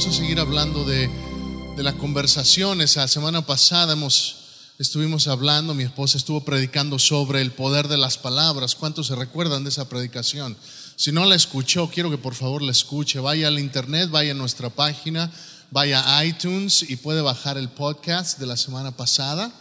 vamos a seguir hablando de, de la conversación. Esa semana pasada hemos, estuvimos hablando, mi esposa estuvo predicando sobre el poder de las palabras. ¿Cuántos se recuerdan de esa predicación? Si no la escuchó, quiero que por favor la escuche. Vaya al internet, vaya a nuestra página, vaya a iTunes y puede bajar el podcast de la semana pasada.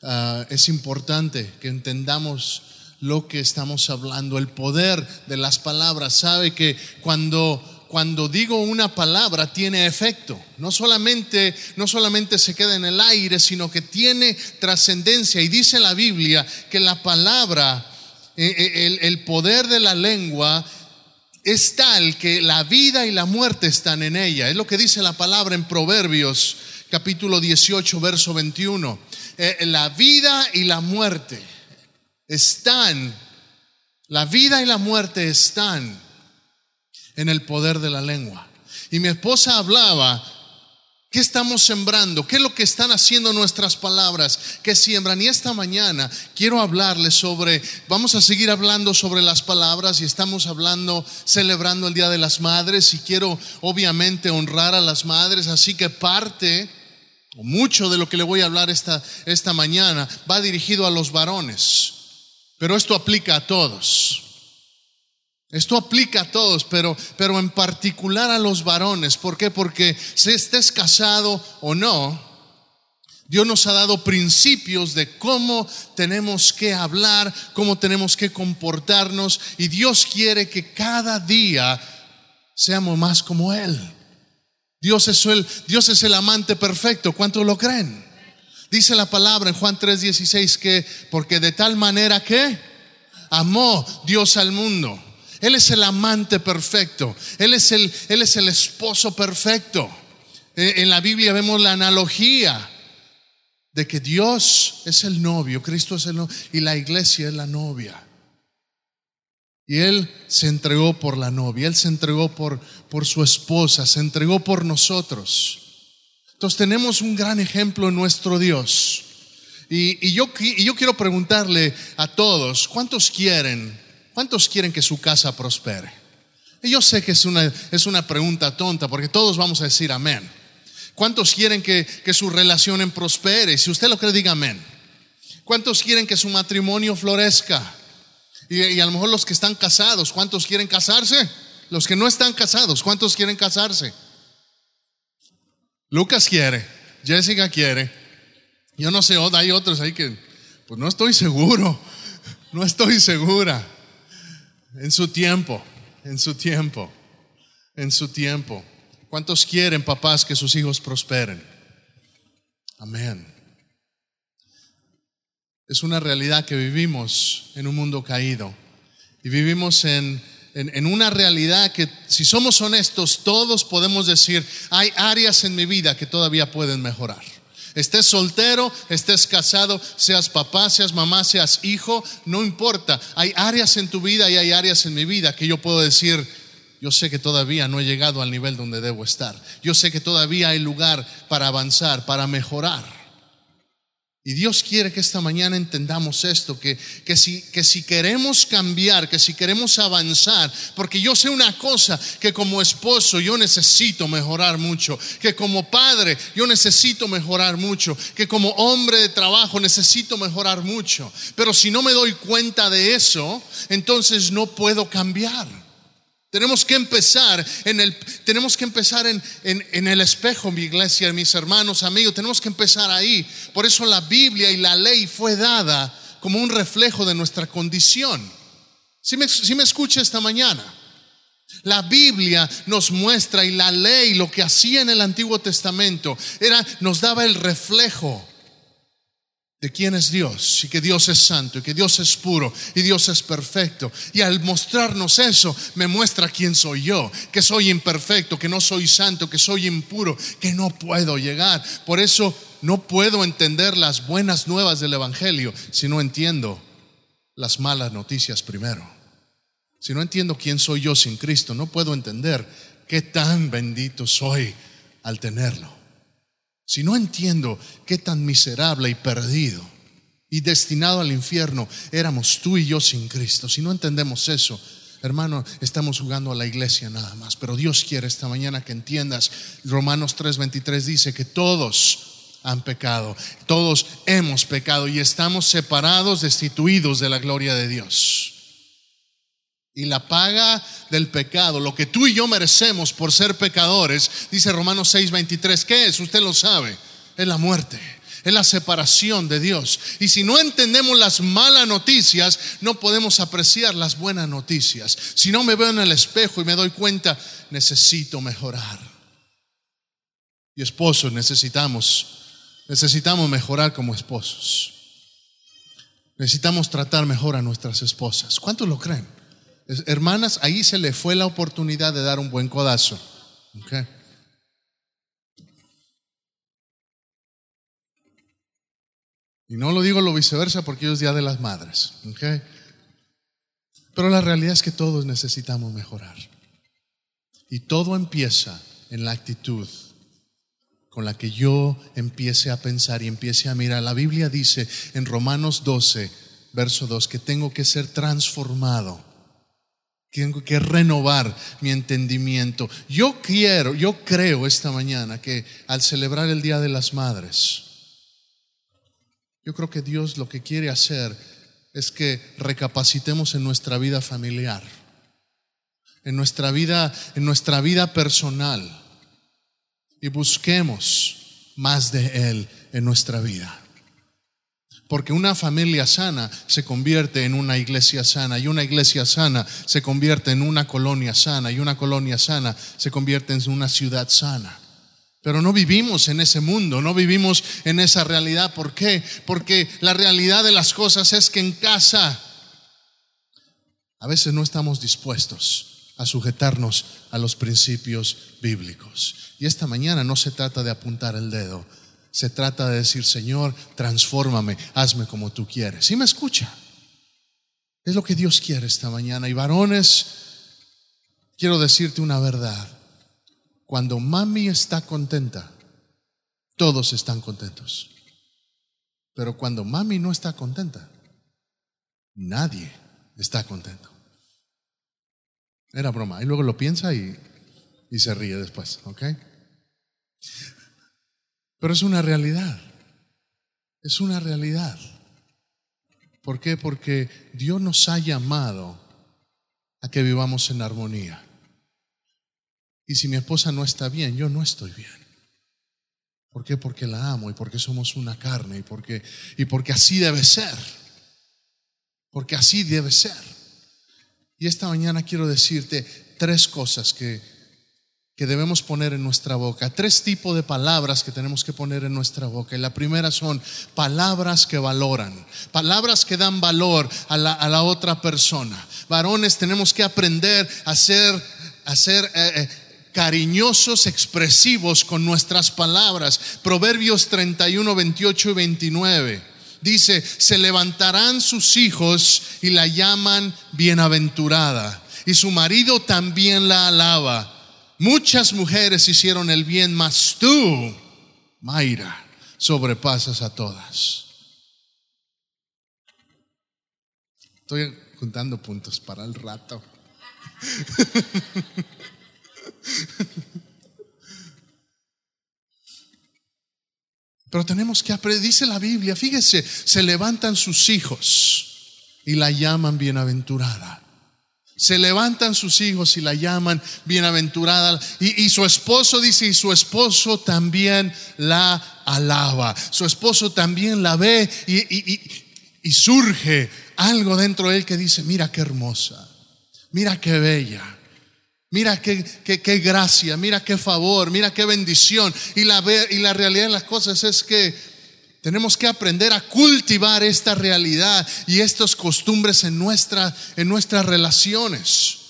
Uh, es importante que entendamos lo que estamos hablando, el poder de las palabras. Sabe que cuando cuando digo una palabra tiene efecto. No solamente, no solamente se queda en el aire, sino que tiene trascendencia. Y dice la Biblia que la palabra, eh, eh, el, el poder de la lengua es tal que la vida y la muerte están en ella. Es lo que dice la palabra en Proverbios capítulo 18, verso 21. Eh, la vida y la muerte están, la vida y la muerte están en el poder de la lengua. Y mi esposa hablaba, ¿qué estamos sembrando? ¿Qué es lo que están haciendo nuestras palabras que siembran? Y esta mañana quiero hablarles sobre, vamos a seguir hablando sobre las palabras y estamos hablando, celebrando el Día de las Madres y quiero obviamente honrar a las madres, así que parte... o Mucho de lo que le voy a hablar esta, esta mañana va dirigido a los varones, pero esto aplica a todos. Esto aplica a todos, pero, pero en particular a los varones. ¿Por qué? Porque si estés casado o no, Dios nos ha dado principios de cómo tenemos que hablar, cómo tenemos que comportarnos, y Dios quiere que cada día seamos más como Él. Dios es el, Dios es el amante perfecto. ¿Cuántos lo creen? Dice la palabra en Juan 3:16 que porque de tal manera que amó Dios al mundo él es el amante perfecto. Él es el, él es el esposo perfecto. Eh, en la Biblia vemos la analogía de que Dios es el novio, Cristo es el novio y la iglesia es la novia. Y Él se entregó por la novia, Él se entregó por, por su esposa, se entregó por nosotros. Entonces tenemos un gran ejemplo en nuestro Dios. Y, y, yo, y yo quiero preguntarle a todos, ¿cuántos quieren ¿Cuántos quieren que su casa prospere? Y yo sé que es una, es una pregunta tonta porque todos vamos a decir amén. ¿Cuántos quieren que, que su relación prospere? Si usted lo cree, diga amén. ¿Cuántos quieren que su matrimonio florezca? Y, y, a lo mejor los que están casados, ¿cuántos quieren casarse? Los que no están casados, ¿cuántos quieren casarse? Lucas quiere, Jessica quiere. Yo no sé, hay otros ahí que, pues no estoy seguro, no estoy segura. En su tiempo, en su tiempo, en su tiempo. ¿Cuántos quieren, papás, que sus hijos prosperen? Amén. Es una realidad que vivimos en un mundo caído y vivimos en, en, una realidad que, si somos honestos, todos podemos decir, hay áreas en mi vida que todavía pueden mejorar. Estés soltero, estés casado, seas papá, seas mamá, seas hijo, no importa. Hay áreas en tu vida y hay áreas en mi vida que yo puedo decir, yo sé que todavía no he llegado al nivel donde debo estar. Yo sé que todavía hay lugar para avanzar, para mejorar. Y Dios quiere que esta mañana entendamos esto, que, que, si, que si queremos cambiar, que si queremos avanzar, porque yo sé una cosa, que como esposo yo necesito mejorar mucho, que como padre yo necesito mejorar mucho, que como hombre de trabajo necesito mejorar mucho, pero si no me doy cuenta de eso, entonces no puedo cambiar. Tenemos que empezar en el, tenemos que empezar en, en, en, el espejo, mi iglesia, mis hermanos, amigos. Tenemos que empezar ahí. Por eso la Biblia y la ley fue dada como un reflejo de nuestra condición. Si me, si me escucha esta mañana, la Biblia nos muestra y la ley, lo que hacía en el Antiguo Testamento, era, nos daba el reflejo de quién es Dios y que Dios es santo y que Dios es puro y Dios es perfecto. Y al mostrarnos eso, me muestra quién soy yo, que soy imperfecto, que no soy santo, que soy impuro, que no puedo llegar. Por eso no puedo entender las buenas nuevas del Evangelio si no entiendo las malas noticias primero. Si no entiendo quién soy yo sin Cristo, no puedo entender qué tan bendito soy al tenerlo. Si no entiendo qué tan miserable y perdido y destinado al infierno éramos tú y yo sin Cristo, si no entendemos eso, hermano, estamos jugando a la iglesia nada más. Pero Dios quiere esta mañana que entiendas. Romanos 3:23 dice que todos han pecado, todos hemos pecado y estamos separados, destituidos de la gloria de Dios. Y la paga del pecado, lo que tú y yo merecemos por ser pecadores, dice Romanos 6:23, ¿qué es? Usted lo sabe, es la muerte, es la separación de Dios. Y si no entendemos las malas noticias, no podemos apreciar las buenas noticias. Si no me veo en el espejo y me doy cuenta, necesito mejorar. Y esposos necesitamos, necesitamos mejorar como esposos. Necesitamos tratar mejor a nuestras esposas. ¿Cuántos lo creen? Hermanas, ahí se le fue la oportunidad de dar un buen codazo. Y no lo digo lo viceversa porque hoy es Día de las Madres. Pero la realidad es que todos necesitamos mejorar. Y todo empieza en la actitud con la que yo empiece a pensar y empiece a mirar. La Biblia dice en Romanos 12, verso 2, que tengo que ser transformado tengo que renovar mi entendimiento. Yo quiero, yo creo esta mañana que al celebrar el Día de las Madres, yo creo que Dios lo que quiere hacer es que recapacitemos en nuestra vida familiar, en nuestra vida, en nuestra vida personal y busquemos más de Él en nuestra vida. Porque una familia sana se convierte en una iglesia sana y una iglesia sana se convierte en una colonia sana y una colonia sana se convierte en una ciudad sana. Pero no vivimos en ese mundo, no vivimos en esa realidad. ¿Por qué? Porque la realidad de las cosas es que en casa a veces no estamos dispuestos a sujetarnos a los principios bíblicos. Y esta mañana no se trata de apuntar el dedo, se trata de decir, Señor, transfórmame, hazme como tú quieres. ¿Sí me escucha? Es lo que Dios quiere esta mañana. Y varones, quiero decirte una verdad. Cuando mami está contenta, todos están contentos. Pero cuando mami no está contenta, nadie está contento. Era broma. Y luego lo piensa y, y se ríe después, ¿ok? Pero es una realidad. Es una realidad. ¿Por qué? Porque Dios nos ha llamado a que vivamos en armonía. Y si mi esposa no está bien, yo no estoy bien. ¿Por qué? Porque la amo y porque somos una carne y porque, y porque así debe ser. Porque así debe ser. Y esta mañana quiero decirte tres cosas que que debemos poner en nuestra boca. Tres tipos de palabras que tenemos que poner en nuestra boca. Y la primera son palabras que valoran, palabras que dan valor a la, otra persona. Varones, tenemos que aprender a ser, a ser eh, eh, cariñosos, expresivos con nuestras palabras. Proverbios 31, 28 y 29. Dice, se levantarán sus hijos y la llaman bienaventurada. Y su marido también la alaba Muchas mujeres hicieron el bien, mas tú, Mayra, sobrepasas a todas. Estoy juntando puntos para el rato. Pero tenemos que aprender, dice la Biblia, fíjese, se levantan sus hijos y la llaman bienaventurada. Se levantan sus hijos y la llaman bienaventurada. Y, su esposo dice, y su esposo también la alaba. Su esposo también la ve y, surge algo dentro de él que dice, mira qué hermosa, mira qué bella. Mira qué, qué, gracia, mira qué favor, mira qué bendición. Y la, y la realidad de las cosas es que tenemos que aprender a cultivar esta realidad y estas costumbres en, nuestra, en nuestras relaciones.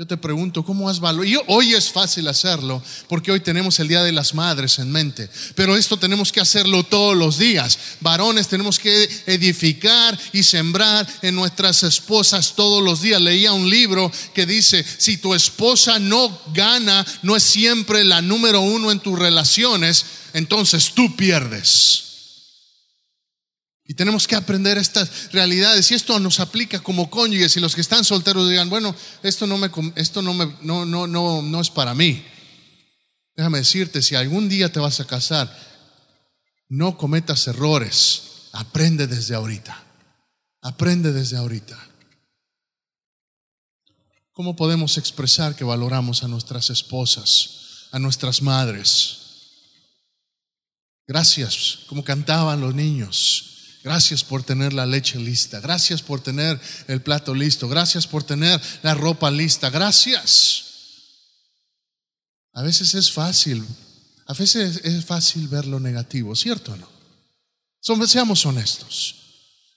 Yo te pregunto, ¿cómo has valorado? Hoy es fácil hacerlo porque hoy tenemos el Día de las Madres en mente, pero esto tenemos que hacerlo todos los días. Varones tenemos que edificar y sembrar en nuestras esposas todos los días. Leía un libro que dice, si tu esposa no gana, no es siempre la número uno en tus relaciones, entonces tú pierdes. Y tenemos que aprender estas realidades. Y esto nos aplica como cónyuges. Y los que están solteros digan, bueno, esto no, me, esto no, me, no, no, no, no es para mí. Déjame decirte, si algún día te vas a casar, no cometas errores. Aprende desde ahorita. Aprende desde ahorita. ¿Cómo podemos expresar que valoramos a nuestras esposas, a nuestras madres? Gracias, como cantaban los niños. Gracias por tener la leche lista. Gracias por tener el plato listo. Gracias por tener la ropa lista. Gracias. A veces es fácil, a veces es fácil ver lo negativo, ¿cierto o no? seamos honestos.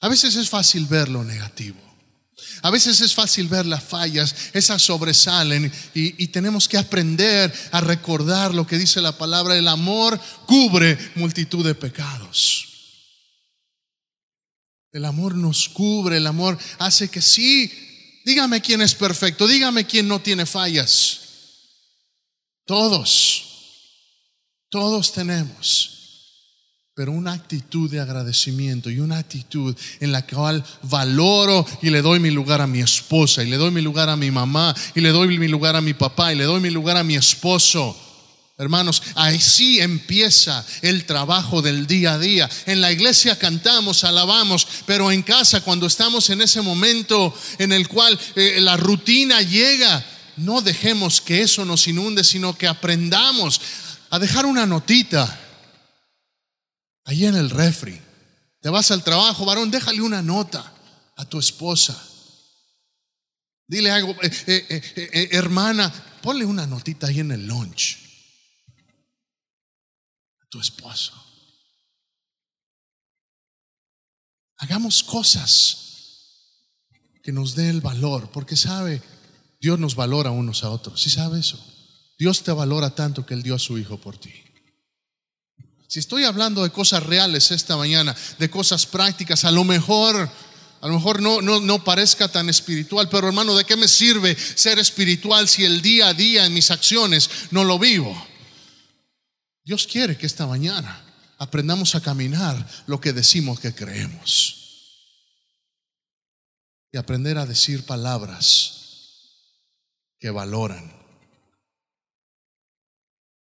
A veces es fácil ver lo negativo. A veces es fácil ver las fallas, esas sobresalen y, y, tenemos que aprender a recordar lo que dice la palabra, el amor cubre multitud de pecados. El amor nos cubre, el amor hace que sí, dígame quién es perfecto, dígame quién no tiene fallas. Todos, todos tenemos pero una actitud de agradecimiento y una actitud en la cual valoro y le doy mi lugar a mi esposa y le doy mi lugar a mi mamá y le doy mi lugar a mi papá y le doy mi lugar a mi esposo. Hermanos, así empieza el trabajo del día a día. En la iglesia cantamos, alabamos, pero en casa cuando estamos en ese momento en el cual eh, la rutina llega, no dejemos que eso nos inunde, sino que aprendamos a dejar una notita Allí en el refri. Te vas al trabajo, varón, déjale una nota a tu esposa. Dile algo, eh, eh, hermana, ponle una notita ahí en el lunch tu esposo. Hagamos cosas que nos dé el valor, porque sabe, Dios nos valora unos a otros. ¿Sí sabe eso? Dios te valora tanto que Él dio a su Hijo por ti. Si estoy hablando de cosas reales esta mañana, de cosas prácticas, a lo mejor, a lo mejor no, no, no parezca tan espiritual, pero hermano, ¿de qué me sirve ser espiritual si el día a día en mis acciones no lo vivo? Dios quiere que esta mañana aprendamos a caminar lo que decimos que creemos y aprender a decir palabras que valoran.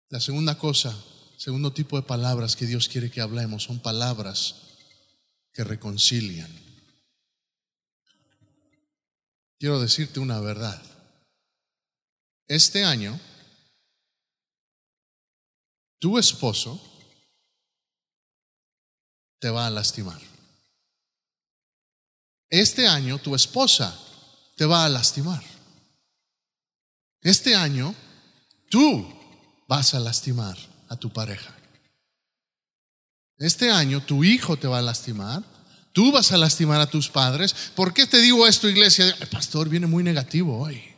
La segunda cosa Segundo tipo de palabras que Dios quiere que hablemos son palabras que reconcilian. Quiero decirte una verdad. Este año, tu esposo te va a lastimar. Este año tu esposa te va a lastimar. Este año tú vas a lastimar a tu pareja. Este año tu hijo te va a lastimar, tú vas a lastimar a tus padres. ¿Por qué te digo esto, iglesia? El pastor viene muy negativo hoy.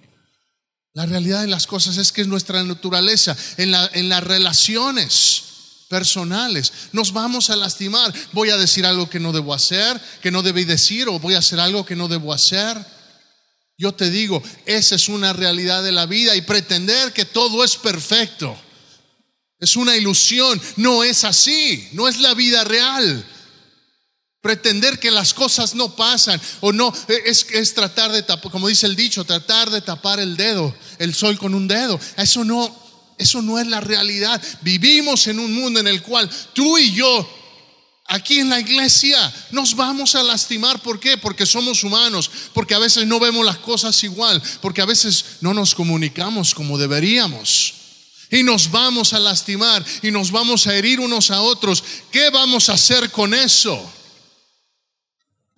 La realidad de las cosas es que es nuestra naturaleza en, la, en las relaciones personales. Nos vamos a lastimar. Voy a decir algo que no debo hacer, que no debí decir, o voy a hacer algo que no debo hacer. Yo te digo, esa es una realidad de la vida y pretender que todo es perfecto es una ilusión, no es así, no es la vida real. Pretender que las cosas no pasan o no e, es, es tratar de tapar, como dice el dicho, tratar de tapar el dedo, el sol con un dedo. Eso no, eso no es la realidad. Vivimos en un mundo en el cual tú y yo aquí en la iglesia nos vamos a lastimar. ¿Por qué? Porque somos humanos, porque a veces no vemos las cosas igual, porque a veces no nos comunicamos como deberíamos y nos vamos a lastimar y nos vamos a herir unos a otros. ¿Qué vamos a hacer con eso?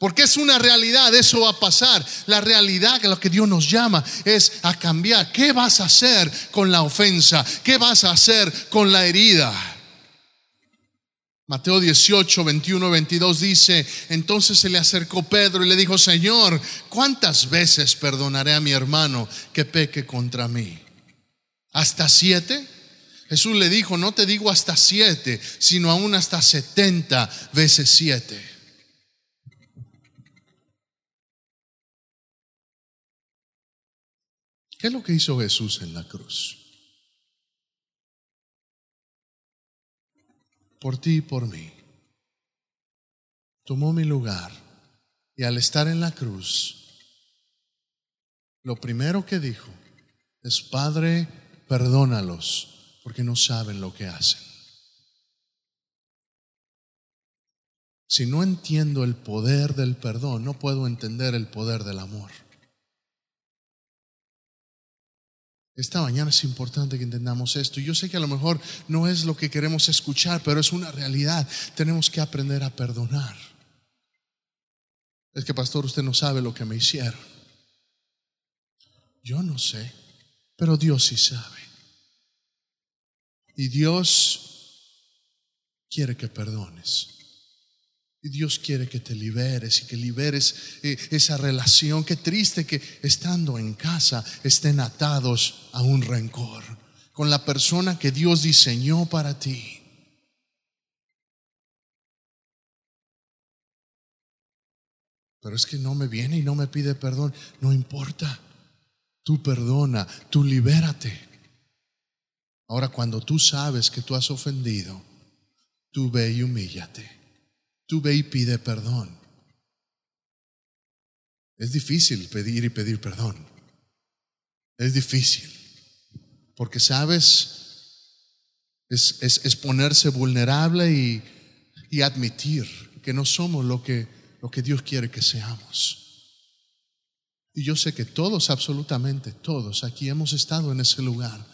Porque es una realidad, eso va a pasar. La realidad que lo que Dios nos llama es a cambiar. ¿Qué vas a hacer con la ofensa? ¿Qué vas a hacer con la herida? Mateo 18, 21, 22 dice, entonces se le acercó Pedro y le dijo, Señor, ¿cuántas veces perdonaré a mi hermano que peque contra mí? ¿Hasta siete? Jesús le dijo, no te digo hasta siete, sino aún hasta setenta veces siete. ¿Qué es lo que hizo Jesús en la cruz? Por ti y por mí. tomó mi lugar y al estar en la cruz, lo primero que dijo es, Padre, perdónalos porque no saben lo que hacen. Si no entiendo el poder del perdón, no puedo entender el poder del amor. Esta mañana es importante que entendamos esto. Yo sé que a lo mejor no es lo que queremos escuchar, pero es una realidad. Tenemos que aprender a perdonar. Es que, pastor, usted no sabe lo que me hicieron. Yo no sé, pero Dios sí sabe. Y Dios quiere que perdones. Y Dios quiere que te liberes y que liberes eh, esa relación. Qué triste que estando en casa estén atados a un rencor con la persona que Dios diseñó para ti. Pero es que no me viene y no me pide perdón. No importa. Tú perdona, tú libérate. Ahora cuando tú sabes que tú has ofendido, tú ve y humíllate. Tú ve y pide perdón. Es difícil pedir y pedir perdón. Es difícil. Porque sabes, es, es, ponerse vulnerable y, y, admitir que no somos lo que, lo que Dios quiere que seamos. Y yo sé que todos, absolutamente todos, aquí hemos estado en ese lugar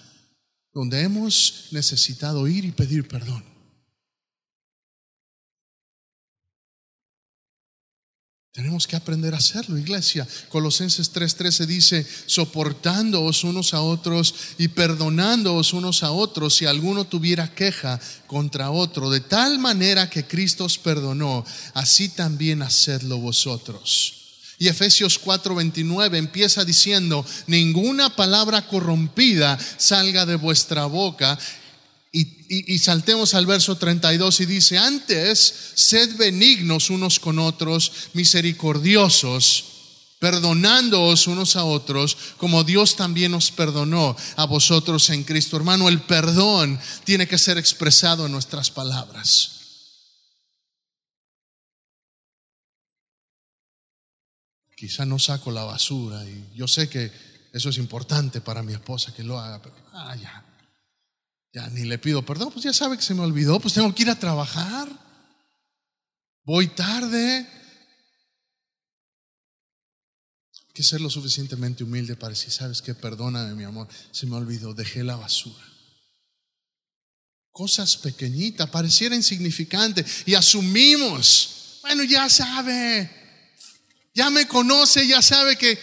donde hemos necesitado ir y pedir perdón. Tenemos que aprender a hacerlo, iglesia. Colosenses 3:13 dice, soportándoos unos a otros y perdonándoos unos a otros si alguno tuviera queja contra otro, de tal manera que Cristo os perdonó, así también hacedlo vosotros. Y Efesios 4:29 empieza diciendo, ninguna palabra corrompida salga de vuestra boca, y, saltemos al verso 32 y dice, antes, sed benignos unos con otros, misericordiosos, perdonándoos unos a otros, como Dios también os perdonó a vosotros en Cristo. Hermano, el perdón tiene que ser expresado en nuestras palabras. Quizá no saco la basura y yo sé que eso es importante para mi esposa que lo haga, pero ah, ya. Ya ni le pido perdón, pues ya sabe que se me olvidó, pues tengo que ir a trabajar. Voy tarde. Hay que ser lo suficientemente humilde para decir, sabes que perdóname mi amor, se me olvidó, dejé la basura. Cosas pequeñitas, pareciera insignificante y asumimos, bueno, ya sabe, ya me conoce, ya sabe que,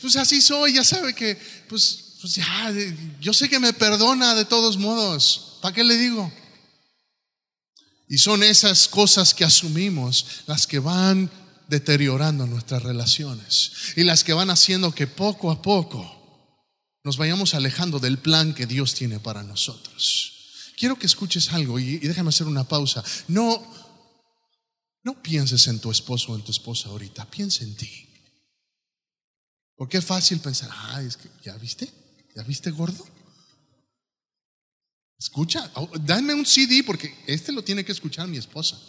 pues así soy, ya sabe que, pues pues ya, yo sé que me perdona de todos modos. ¿Para qué le digo? Y son esas cosas que asumimos las que van deteriorando nuestras relaciones y las que van haciendo que poco a poco nos vayamos alejando del plan que Dios tiene para nosotros. Quiero que escuches algo y, déjame hacer una pausa. No, no pienses en tu esposo o en tu esposa ahorita, piensa en ti. Porque es fácil pensar, ah, es que, ¿ya viste? ¿Ya viste gordo? Escucha, oh, dame un CD porque este lo tiene que escuchar mi esposa.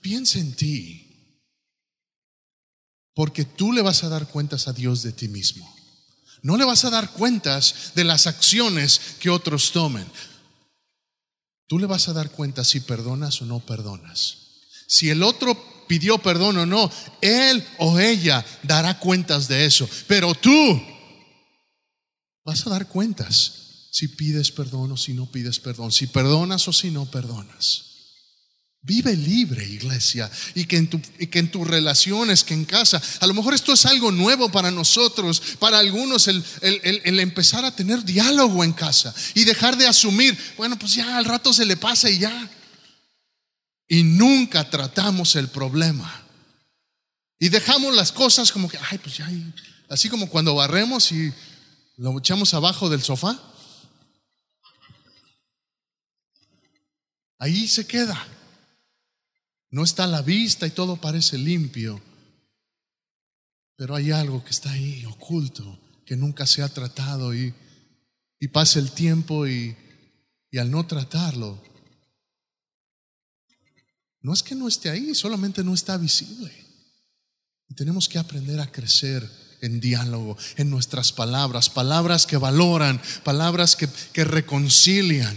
Piensa en ti, porque tú le vas a dar cuentas a Dios de ti mismo. No le vas a dar cuentas de las acciones que otros tomen. Tú le vas a dar cuentas si perdonas o no perdonas. Si el otro pidió perdón o no, él o ella dará cuentas de eso. Pero tú vas a dar cuentas si pides perdón o si no pides perdón, si perdonas o si no perdonas. Vive libre, iglesia, y que, en tu, y que en tus relaciones, que en casa, a lo mejor esto es algo nuevo para nosotros, para algunos, el, el, empezar a tener diálogo en casa y dejar de asumir, bueno, pues ya al rato se le pasa y ya y nunca tratamos el problema. Y dejamos las cosas como que, ay, pues ya, así como cuando barremos y lo echamos abajo del sofá. Ahí se queda. No está a la vista y todo parece limpio. Pero hay algo que está ahí oculto, que nunca se ha tratado y, y pasa el tiempo y, y al no tratarlo, No es que no esté ahí, solamente no está visible. Y tenemos que aprender a crecer en diálogo, en nuestras palabras, palabras que valoran, palabras que, que reconcilian.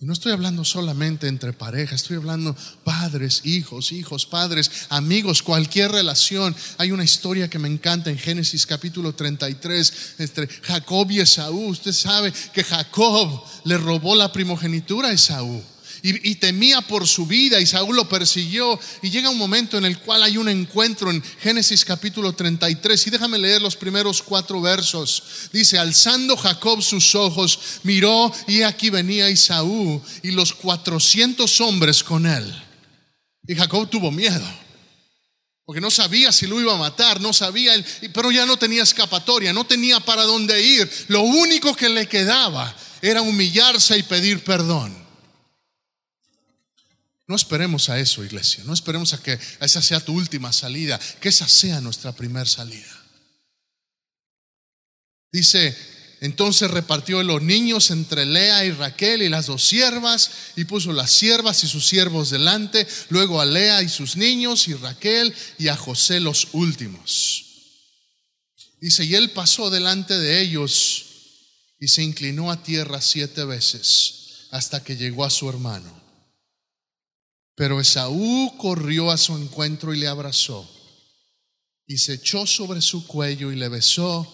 Y no estoy hablando solamente entre parejas, estoy hablando padres, hijos, hijos, padres, amigos, cualquier relación. Hay una historia que me encanta en Génesis capítulo 33 entre Jacob y Esaú. Usted sabe que Jacob le robó la primogenitura a Esaú y, temía por su vida y Saúl lo persiguió y llega un momento en el cual hay un encuentro en Génesis capítulo 33 y déjame leer los primeros cuatro versos. Dice, alzando Jacob sus ojos, miró y aquí venía Isaú y los cuatrocientos hombres con él. Y Jacob tuvo miedo. Porque no sabía si lo iba a matar, no sabía, pero ya no tenía escapatoria, no tenía para dónde ir. Lo único que le quedaba era humillarse y pedir perdón. No esperemos a eso, iglesia. No esperemos a que esa sea tu última salida, que esa sea nuestra primera salida. Dice, entonces repartió los niños entre Lea y Raquel y las dos siervas y puso las siervas y sus siervos delante, luego a Lea y sus niños y Raquel y a José los últimos. Dice, y él pasó delante de ellos y se inclinó a tierra siete veces hasta que llegó a su hermano. Pero Esaú corrió a su encuentro y le abrazó, y se echó sobre su cuello y le besó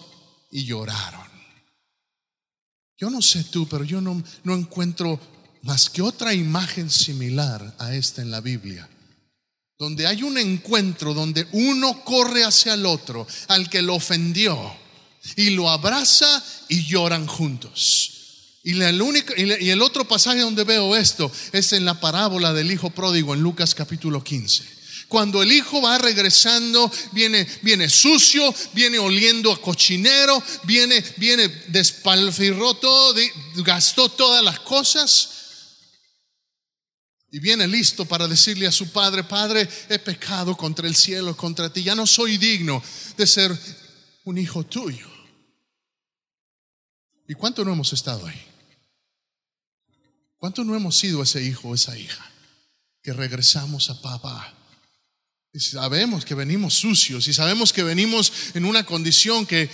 y lloraron. Yo no sé tú, pero yo no, no encuentro más que otra imagen similar a esta en la Biblia, donde hay un encuentro donde uno corre hacia el otro, al que lo ofendió, y lo abraza y lloran juntos. Y, el otro pasaje donde veo esto es en la parábola del hijo pródigo en Lucas capítulo 15. Cuando el hijo va regresando, viene, viene sucio, viene oliendo a cochinero, viene, viene despalfirró todo, gastó todas las cosas. Y viene listo para decirle a su padre, Padre, he pecado contra el cielo, contra ti, ya no soy digno de ser un hijo tuyo. ¿Y cuánto no hemos estado ahí? ¿Cuánto no hemos sido ese hijo o esa hija? Que regresamos a papá. Y sabemos que venimos sucios y sabemos que venimos en una condición que,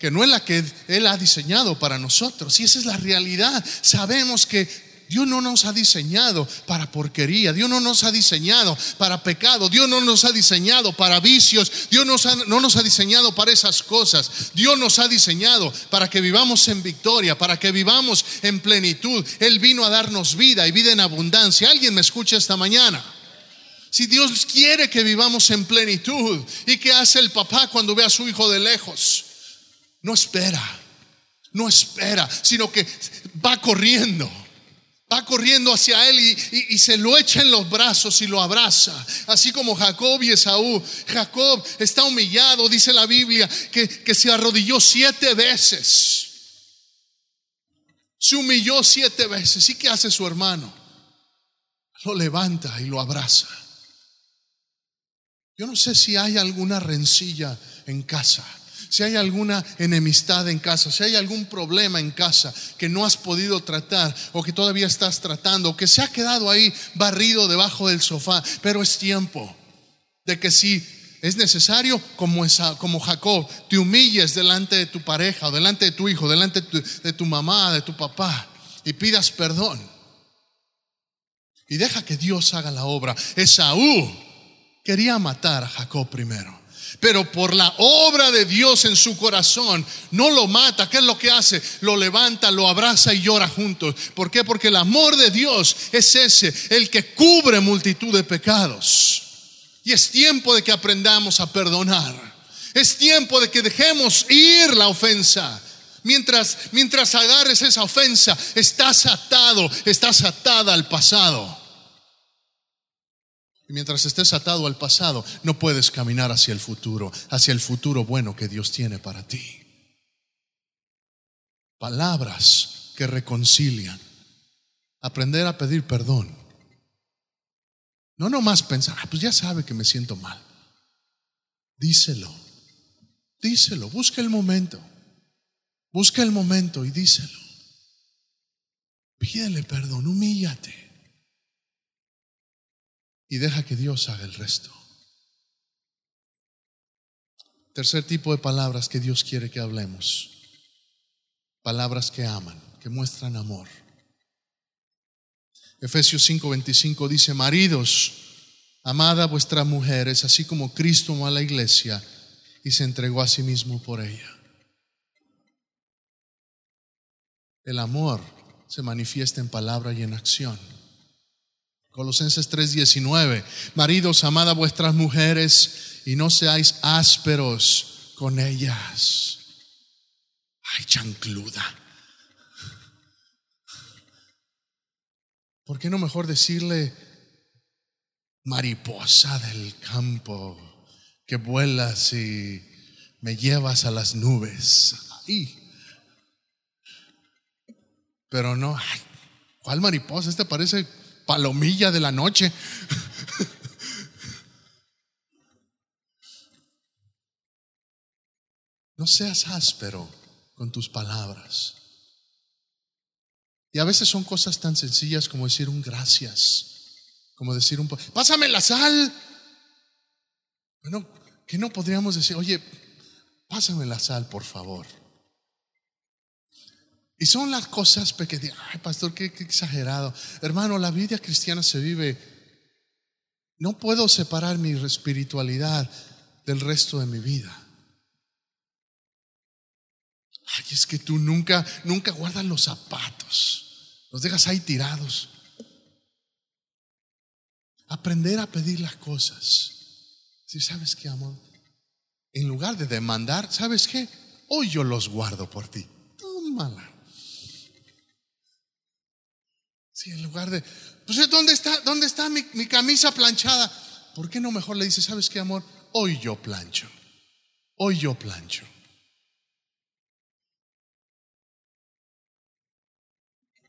que no es la que Él ha diseñado para nosotros. Y esa es la realidad. Sabemos que Dios no nos ha diseñado para porquería, Dios no nos ha diseñado para pecado, Dios no nos ha diseñado para vicios, Dios no nos ha diseñado para esas cosas, Dios nos ha diseñado para que vivamos en victoria, para que vivamos en plenitud. Él vino a darnos vida y vida en abundancia. ¿Alguien me escucha esta mañana? Si Dios quiere que vivamos en plenitud, ¿y qué hace el papá cuando ve a su hijo de lejos? No espera, no espera, sino que va corriendo va corriendo hacia él y, se lo echa en los brazos y lo abraza. Así como Jacob y Esaú. Jacob está humillado, dice la Biblia, que, que se arrodilló siete veces. Se humilló siete veces. ¿Y qué hace su hermano? Lo levanta y lo abraza. Yo no sé si hay alguna rencilla en casa si hay alguna enemistad en casa, si hay algún problema en casa que no has podido tratar o que todavía estás tratando, que se ha quedado ahí barrido debajo del sofá, pero es tiempo de que si es necesario, como, como Jacob, te humilles delante de tu pareja, delante de tu hijo, delante de tu, de tu mamá, de tu papá, y pidas perdón. Y deja que Dios haga la obra. Esaú quería matar a Jacob primero pero por la obra de Dios en su corazón, no lo mata. ¿Qué es lo que hace? Lo levanta, lo abraza y llora juntos. ¿Por qué? Porque el amor de Dios es ese, el que cubre multitud de pecados. Y es tiempo de que aprendamos a perdonar. Es tiempo de que dejemos ir la ofensa. Mientras, mientras agarres esa ofensa, estás atado, estás atada al pasado. Y mientras estés atado al pasado, no puedes caminar hacia el futuro, hacia el futuro bueno que Dios tiene para ti. Palabras que reconcilian. Aprender a pedir perdón. No nomás pensar, ah, pues ya sabe que me siento mal. Díselo. Díselo. Busca el momento. Busca el momento y díselo. Pídele perdón, humíllate. Y deja que Dios haga el resto. Tercer tipo de palabras que Dios quiere que hablemos. Palabras que aman, que muestran amor. Efesios 5:25 dice, maridos, amad a vuestras mujeres, así como Cristo amó a la iglesia y se entregó a sí mismo por ella. El amor se manifiesta en palabra y en acción. Colosenses 3:19, maridos, amad a vuestras mujeres y no seáis ásperos con ellas. Ay, chancluda. ¿Por qué no mejor decirle mariposa del campo que vuelas y me llevas a las nubes? Ay. Pero no, ay, ¿cuál mariposa? Este parece palomilla de la noche. No seas áspero con tus palabras. Y a veces son cosas tan sencillas como decir un gracias, como decir un, pásame la sal. Bueno, que no podríamos decir, oye, pásame la sal, por favor. Y son las cosas pequeñas. Ay, pastor, qué, exagerado. Hermano, la vida cristiana se vive. No puedo separar mi espiritualidad del resto de mi vida. Ay, es que tú nunca, nunca guardas los zapatos. Los dejas ahí tirados. Aprender a pedir las cosas. Si sabes qué, amor, en lugar de demandar, ¿sabes qué? Hoy yo los guardo por ti. Tómala. Sí, en lugar de, pues ¿dónde está, dónde está mi, mi camisa planchada? ¿Por qué no mejor le dice, sabes qué, amor? Hoy yo plancho. Hoy yo plancho.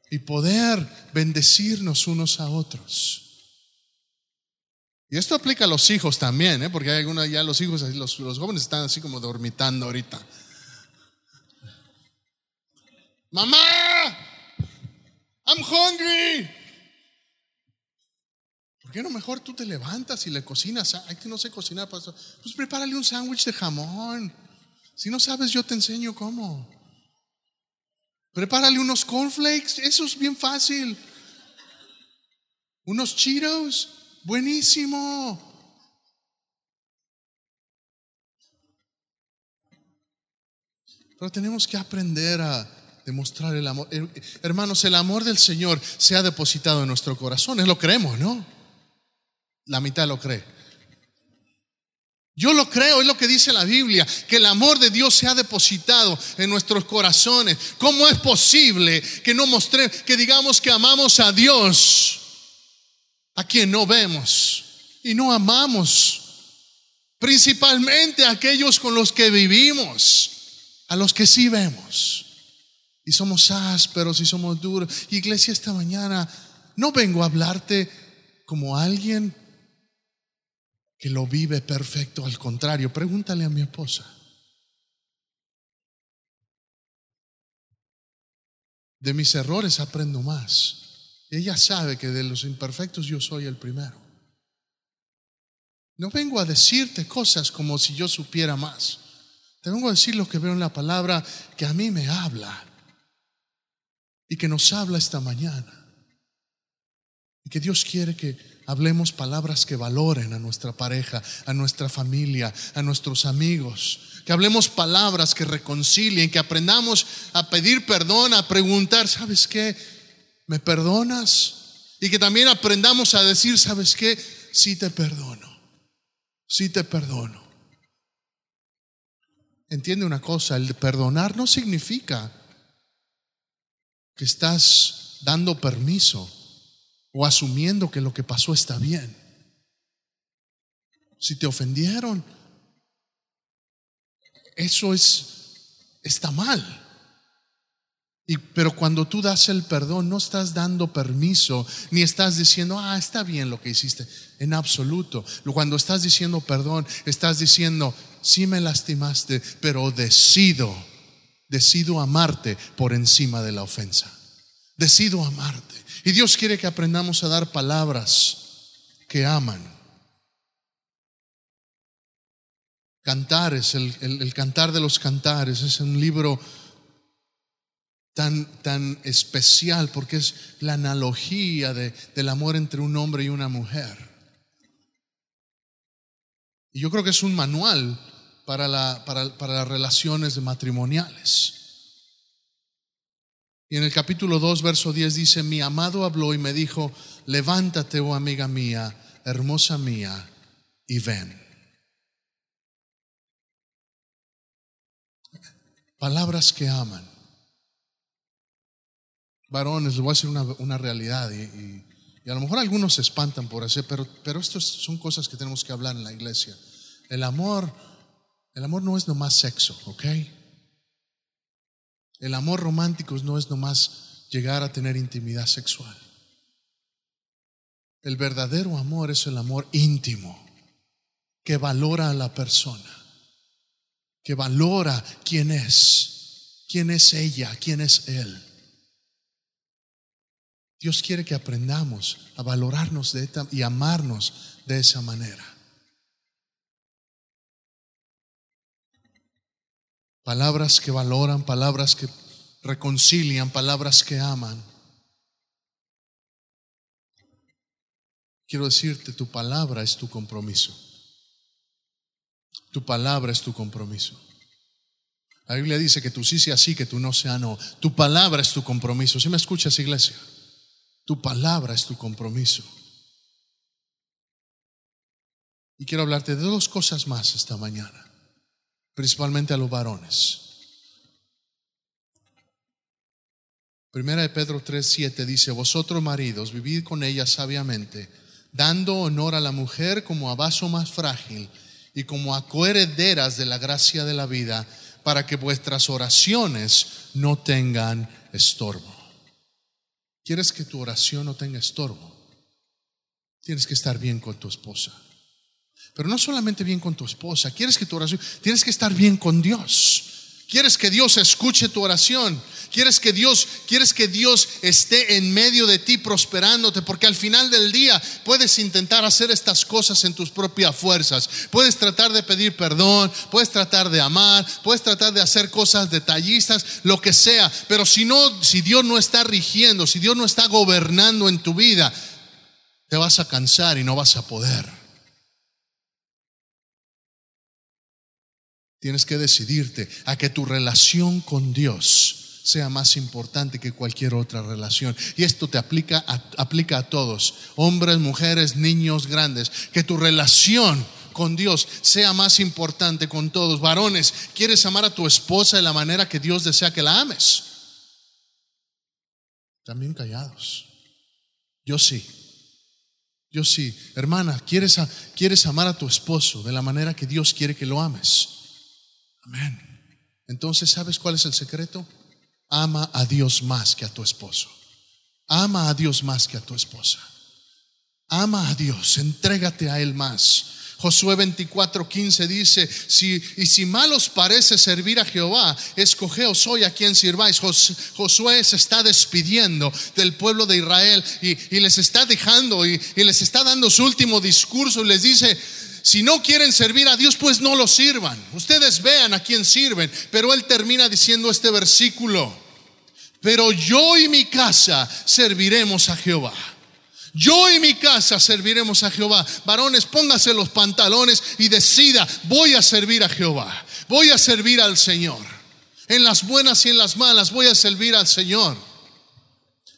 Y poder bendecirnos unos a otros. Y esto aplica a los hijos también, ¿eh? porque hay algunos ya los hijos, los, los jóvenes están así como dormitando ahorita. Mamá, I'm hungry. ¿Por qué no mejor tú te levantas y le cocinas? Ay, que no sé cocinar, pastor. Pues prepárale un sándwich de jamón. Si no sabes, yo te enseño cómo. Prepárale unos cornflakes, eso es bien fácil. Unos Cheetos, buenísimo. Pero tenemos que aprender a demostrar el amor. Hermanos, el amor del Señor se ha depositado en nuestro corazón. Es lo creemos, ¿no? La mitad lo cree. Yo lo creo, es lo que dice la Biblia, que el amor de Dios se ha depositado en nuestros corazones. ¿Cómo es posible que no mostré, que digamos que amamos a Dios, a quien no vemos y no amamos? Principalmente a aquellos con los que vivimos, a los que sí vemos y somos ásperos y somos duros. Iglesia, esta mañana no vengo a hablarte como alguien que lo vive perfecto, al contrario, pregúntale a mi esposa. De mis errores aprendo más. Ella sabe que de los imperfectos yo soy el primero. No vengo a decirte cosas como si yo supiera más. Te vengo a decir lo que veo en la palabra que a mí me habla y que nos habla esta mañana. Y que Dios quiere que hablemos palabras que valoren a nuestra pareja, a nuestra familia, a nuestros amigos. Que hablemos palabras que reconcilien, que aprendamos a pedir perdón, a preguntar, ¿sabes qué? ¿Me perdonas? Y que también aprendamos a decir, ¿sabes qué? Sí te perdono, sí te perdono. Entiende una cosa, el perdonar no significa que estás dando permiso o asumiendo que lo que pasó está bien. Si te ofendieron, eso es está mal. Y, pero cuando tú das el perdón, no estás dando permiso, ni estás diciendo, ah, está bien lo que hiciste, en absoluto. Cuando estás diciendo perdón, estás diciendo, sí me lastimaste, pero decido Decido amarte por encima de la ofensa. Decido amarte. Y Dios quiere que aprendamos a dar palabras que aman. Cantares, el, el, cantar de los cantares, es un libro tan, tan especial porque es la analogía de, del amor entre un hombre y una mujer. Y yo creo que es un manual para, la, para, para las relaciones matrimoniales. Y en el capítulo 2, verso 10 dice, mi amado habló y me dijo, levántate, oh amiga mía, hermosa mía, y ven. Palabras que aman. Varones, les voy a decir una, realidad y, a lo mejor algunos se espantan por hacer, pero, pero estas son cosas que tenemos que hablar en la iglesia. El amor, el amor no es nomás sexo, ¿ok? El amor romántico no es nomás llegar a tener intimidad sexual. El verdadero amor es el amor íntimo, que valora a la persona, que valora quién es, quién es ella, quién es él. Dios quiere que aprendamos a valorarnos de esta, y amarnos de esa manera. Palabras que valoran, palabras que reconcilian, palabras que aman. Quiero decirte, tu palabra es tu compromiso. Tu palabra es tu compromiso. La Biblia dice que tú sí sea sí, que tú no sea no. Tu palabra es tu compromiso. ¿Sí me escuchas, iglesia? Tu palabra es tu compromiso. Y quiero hablarte de dos cosas más esta mañana principalmente a los varones. Primera de Pedro 3:7 dice, vosotros maridos, vivid con ella sabiamente, dando honor a la mujer como a vaso más frágil y como a coherederas de la gracia de la vida, para que vuestras oraciones no tengan estorbo. ¿Quieres que tu oración no tenga estorbo? Tienes que estar bien con tu esposa. Pero no solamente bien con tu esposa, quieres que tu oración, tienes que estar bien con Dios. Quieres que Dios escuche tu oración. Quieres que Dios, quieres que Dios esté en medio de ti prosperándote, porque al final del día puedes intentar hacer estas cosas en tus propias fuerzas. Puedes tratar de pedir perdón, puedes tratar de amar, puedes tratar de hacer cosas detallistas, lo que sea, pero si no si Dios no está rigiendo, si Dios no está gobernando en tu vida, te vas a cansar y no vas a poder. Tienes que decidirte a que tu relación con Dios sea más importante que cualquier otra relación. Y esto te aplica a, aplica a todos, hombres, mujeres, niños, grandes. Que tu relación con Dios sea más importante con todos. Varones, ¿quieres amar a tu esposa de la manera que Dios desea que la ames? También callados. Yo sí. Yo sí. Hermana, ¿quieres, ¿quieres amar a tu esposo de la manera que Dios quiere que lo ames? Amén. Entonces, ¿sabes cuál es el secreto? Ama a Dios más que a tu esposo. Ama a Dios más que a tu esposa. Ama a Dios, entrégate a Él más. Josué 24:15 dice, si, y si mal os parece servir a Jehová, escogeos hoy a quien sirváis. Josué se está despidiendo del pueblo de Israel y, les está dejando y, y les está dando su último discurso y les dice, si no quieren servir a Dios, pues no lo sirvan. Ustedes vean a quién sirven. Pero él termina diciendo este versículo. Pero yo y mi casa serviremos a Jehová. Yo y mi casa serviremos a Jehová. Varones, póngase los pantalones y decida, voy a servir a Jehová. Voy a servir al Señor. En las buenas y en las malas voy a servir al Señor.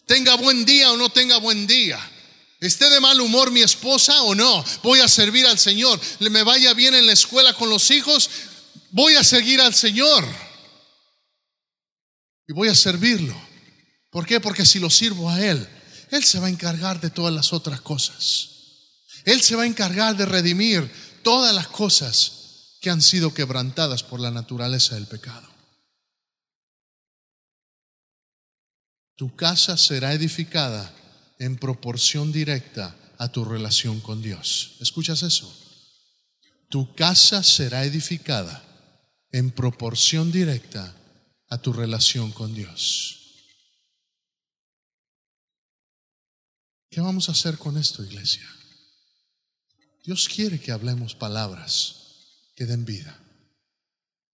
Tenga buen día o no tenga buen día. ¿Esté de mal humor mi esposa o no? Voy a servir al Señor. ¿Le me vaya bien en la escuela con los hijos? Voy a seguir al Señor. Y voy a servirlo. ¿Por qué? Porque si lo sirvo a Él, Él se va a encargar de todas las otras cosas. Él se va a encargar de redimir todas las cosas que han sido quebrantadas por la naturaleza del pecado. Tu casa será edificada en proporción directa a tu relación con Dios. ¿Escuchas eso? Tu casa será edificada en proporción directa a tu relación con Dios. ¿Qué vamos a hacer con esto, iglesia? Dios quiere que hablemos palabras que den vida.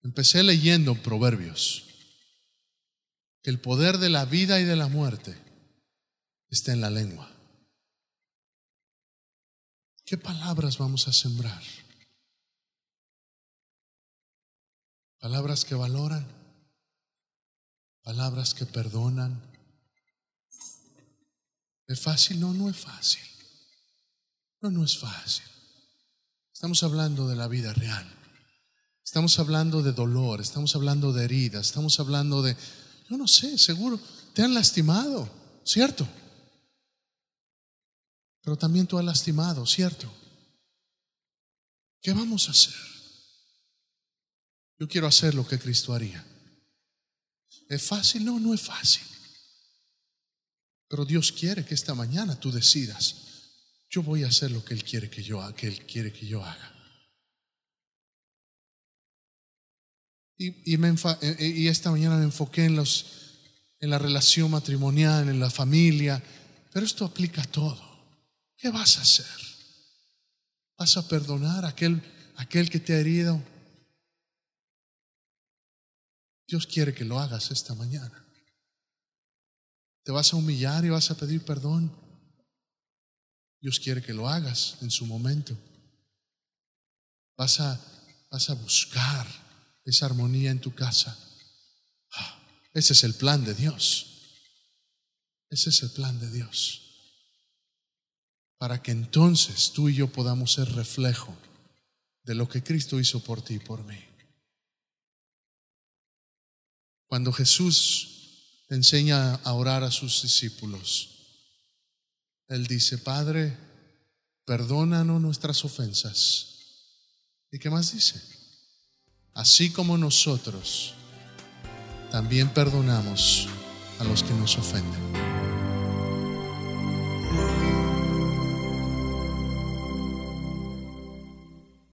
Empecé leyendo Proverbios, que el poder de la vida y de la muerte está en la lengua. ¿Qué palabras vamos a sembrar? Palabras que valoran, palabras que perdonan. ¿Es fácil? No, no es fácil. No, no es fácil. Estamos hablando de la vida real. Estamos hablando de dolor, estamos hablando de heridas, estamos hablando de, yo no sé, seguro, te han lastimado, ¿cierto? Pero también tú has lastimado, ¿cierto? ¿Qué vamos a hacer? Yo quiero hacer lo que Cristo haría. ¿Es fácil? No, no es fácil. Pero Dios quiere que esta mañana tú decidas, yo voy a hacer lo que Él quiere que yo haga, que Él quiere que yo haga. Y, y, esta mañana me enfoqué en, los, en la relación matrimonial, en la familia, pero esto aplica a todo. ¿Qué vas a hacer? ¿Vas a perdonar a aquel, aquel que te ha herido? Dios quiere que lo hagas esta mañana. ¿Te vas a humillar y vas a pedir perdón? Dios quiere que lo hagas en su momento. Vas a, vas a buscar esa armonía en tu casa. Ah, ese es el plan de Dios. Ese es el plan de Dios. Para que entonces tú y yo podamos ser reflejo de lo que Cristo hizo por ti y por mí. Cuando Jesús enseña a orar a sus discípulos, Él dice, Padre, perdónanos nuestras ofensas. ¿Y qué más dice? así como nosotros también perdonamos a los que nos ofenden.